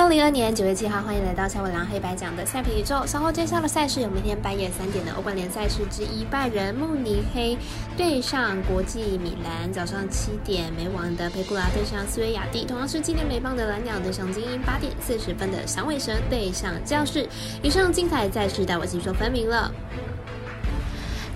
二零二年九月七号，欢迎来到夏伟良黑白奖的赛评宇宙。稍后介绍的赛事有明天半夜三点的欧冠联赛事之一，拜仁慕尼黑对上国际米兰；早上七点，美网的佩古拉对上斯维亚蒂；同样是今年美棒的蓝鸟对上精英；八点四十分的响尾蛇对上教室。以上精彩赛事带我细说分明了。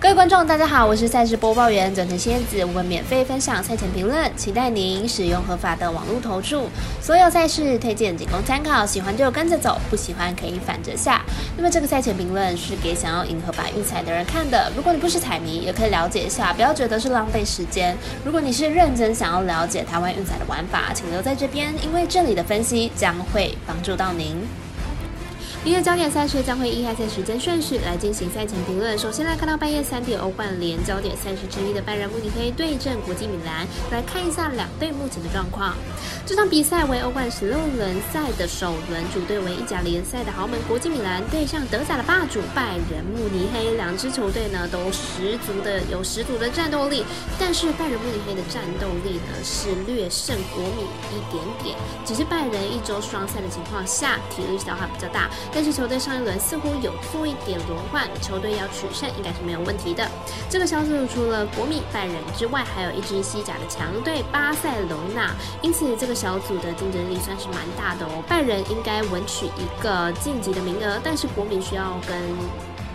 各位观众，大家好，我是赛事播报员转成仙子，我们免费分享赛前评论，期待您使用合法的网络投注。所有赛事推荐仅供参考，喜欢就跟着走，不喜欢可以反着下。那么这个赛前评论是给想要赢合法运彩的人看的，如果你不是彩迷，也可以了解一下，不要觉得是浪费时间。如果你是认真想要了解台湾运彩的玩法，请留在这边，因为这里的分析将会帮助到您。明日焦点赛事将会依赛时间顺序来进行赛前评论。首先来看到半夜三点欧冠联焦点赛事之一的拜仁慕尼黑对阵国际米兰，来看一下两队目前的状况。这场比赛为欧冠十六轮赛的首轮，主队为意甲联赛的豪门国际米兰对上德甲的霸主拜仁慕尼黑。两支球队呢都十足的有十足的战斗力，但是拜仁慕尼黑的战斗力呢是略胜国米一点点，只是拜仁一周双赛的情况下，体力消耗比较大。但是球队上一轮似乎有做一点轮换，球队要取胜应该是没有问题的。这个小组除了国米、拜仁之外，还有一支西甲的强队巴塞罗那，因此这个小组的竞争力算是蛮大的哦。拜仁应该稳取一个晋级的名额，但是国米需要跟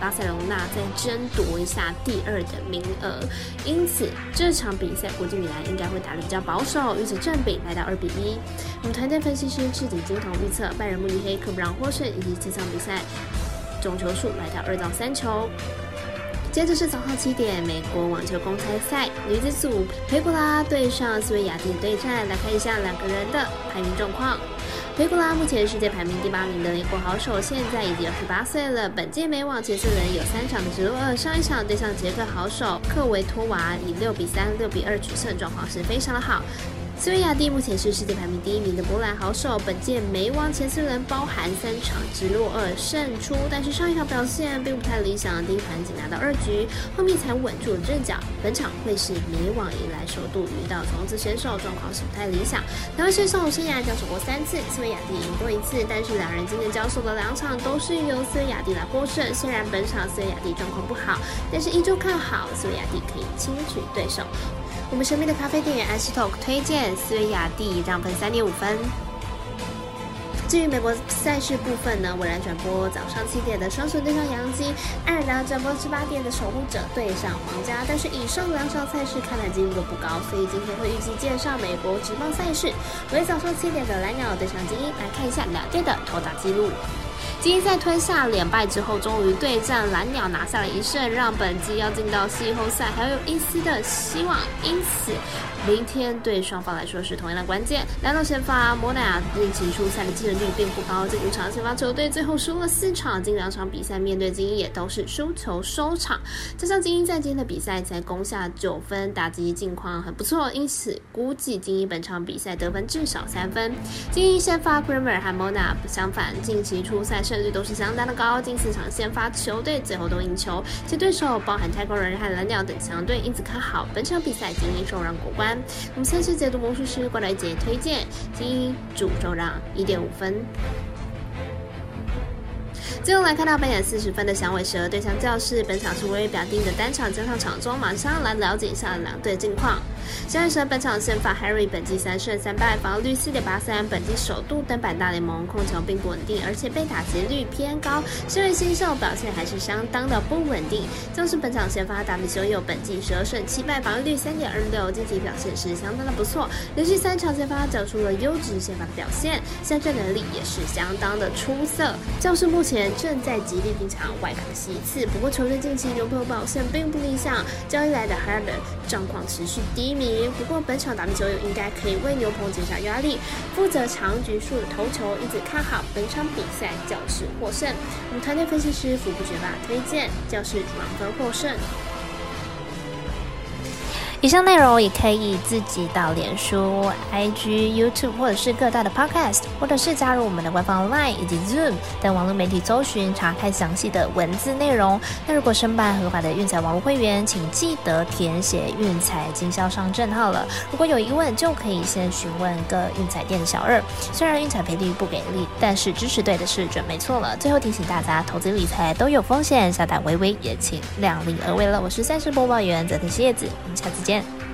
巴塞隆纳再争夺一下第二的名额。因此这场比赛国际米兰应该会打得比较保守，预测正比来到二比一。我们团队分析师赤井金童预测拜仁慕尼黑可不让获胜，以及这场比赛总球数来到二到三球。接着是早上七点，美国网球公开赛女子组佩古拉对上斯维亚蒂对战，来看一下两个人的排名状况。维古拉目前世界排名第八名的美国好手，现在已经二十八岁了。本届美网前四轮有三场的直落二，上一场对上捷克好手克维托娃，以六比三、六比二取胜，状况是非常的好。斯维亚蒂目前是世界排名第一名的波兰好手，本届美网前四轮包含三场直落二胜出，但是上一场表现并不太理想，第一盘仅拿到二局，后面才稳住了阵脚。本场会是美网以来首度遇到种子选手，状况是不太理想。两位选手生涯交手过三次，斯维亚蒂赢过一次，但是两人今年交手的两场都是由斯维亚蒂来获胜。虽然本场斯维亚蒂状况不好，但是依旧看好斯维亚蒂可以轻取对手。我们身边的咖啡店，X Talk 推荐斯维亚蒂让分三点五分。至于美国赛事部分呢，我来转播早上七点的双雄对上杨基，爱尔兰转播十八点的守护者对上皇家。但是以上两场赛事看来几率都不高，所以今天会预计介绍美国职棒赛事，为早上七点的蓝鸟对上精英，来看一下两队的投打记录。精英在吞下连败之后，终于对战蓝鸟拿下了一胜，让本季要进到季后赛还有一丝的希望。因此，明天对双方来说是同样的关键。两场先发莫纳亚近期出赛的技能率并不高，这五场先发球队最后输了四场，近两场比赛面对精英也都是输球收场。加上精英在今天的比赛才攻下九分，打击境况很不错，因此估计精英本场比赛得分至少三分。精英先发 Kramer 和 Mona 相反，近期出赛。胜率都是相当的高，近四场先发球队最后都赢球，其对手包含太空人和蓝鸟等强队，因此看好本场比赛精英受让过关。我们先去解读魔术师过来姐推荐精英主受让一点五分。最后来看到八点四十分的响尾蛇对上教室，本场是微微表定的单场加上场中，马上来了解一下两队近况。响尾蛇本场先发 Harry 本季三胜三败，防御率四点八三，本季首度登板大联盟，控球并不稳定，而且被打劫率偏高，身为新秀表现还是相当的不稳定。教是本场先发达比修有本季十二胜七败，防御率三点二六，近期表现是相当的不错，连续三场先发缴出了优质先发表现，下阵能力也是相当的出色。教室目前。正在极力品尝外卡的席次，不过球队近期牛棚表现并不理想，交易来的 Harden 状况持续低迷。不过本场打比球友应该可以为牛棚减少压力，负责长局数的投球，一直看好本场比赛教室获胜。我们团队分析师福布学霸推荐教室主让分获胜。以上内容也可以自己到脸书、IG、YouTube 或者是各大的 Podcast，或者是加入我们的官方 Line 以及 Zoom 等网络媒体搜寻查看详细的文字内容。那如果申办合法的运彩网络会员，请记得填写运彩经销商证号了。如果有疑问，就可以先询问各运彩店的小二。虽然运彩赔率不给力，但是支持对的是准没错了。最后提醒大家，投资理财都有风险，下胆微微也请量力而为了。我是赛事播报员泽田蝎子，我们下次见。见。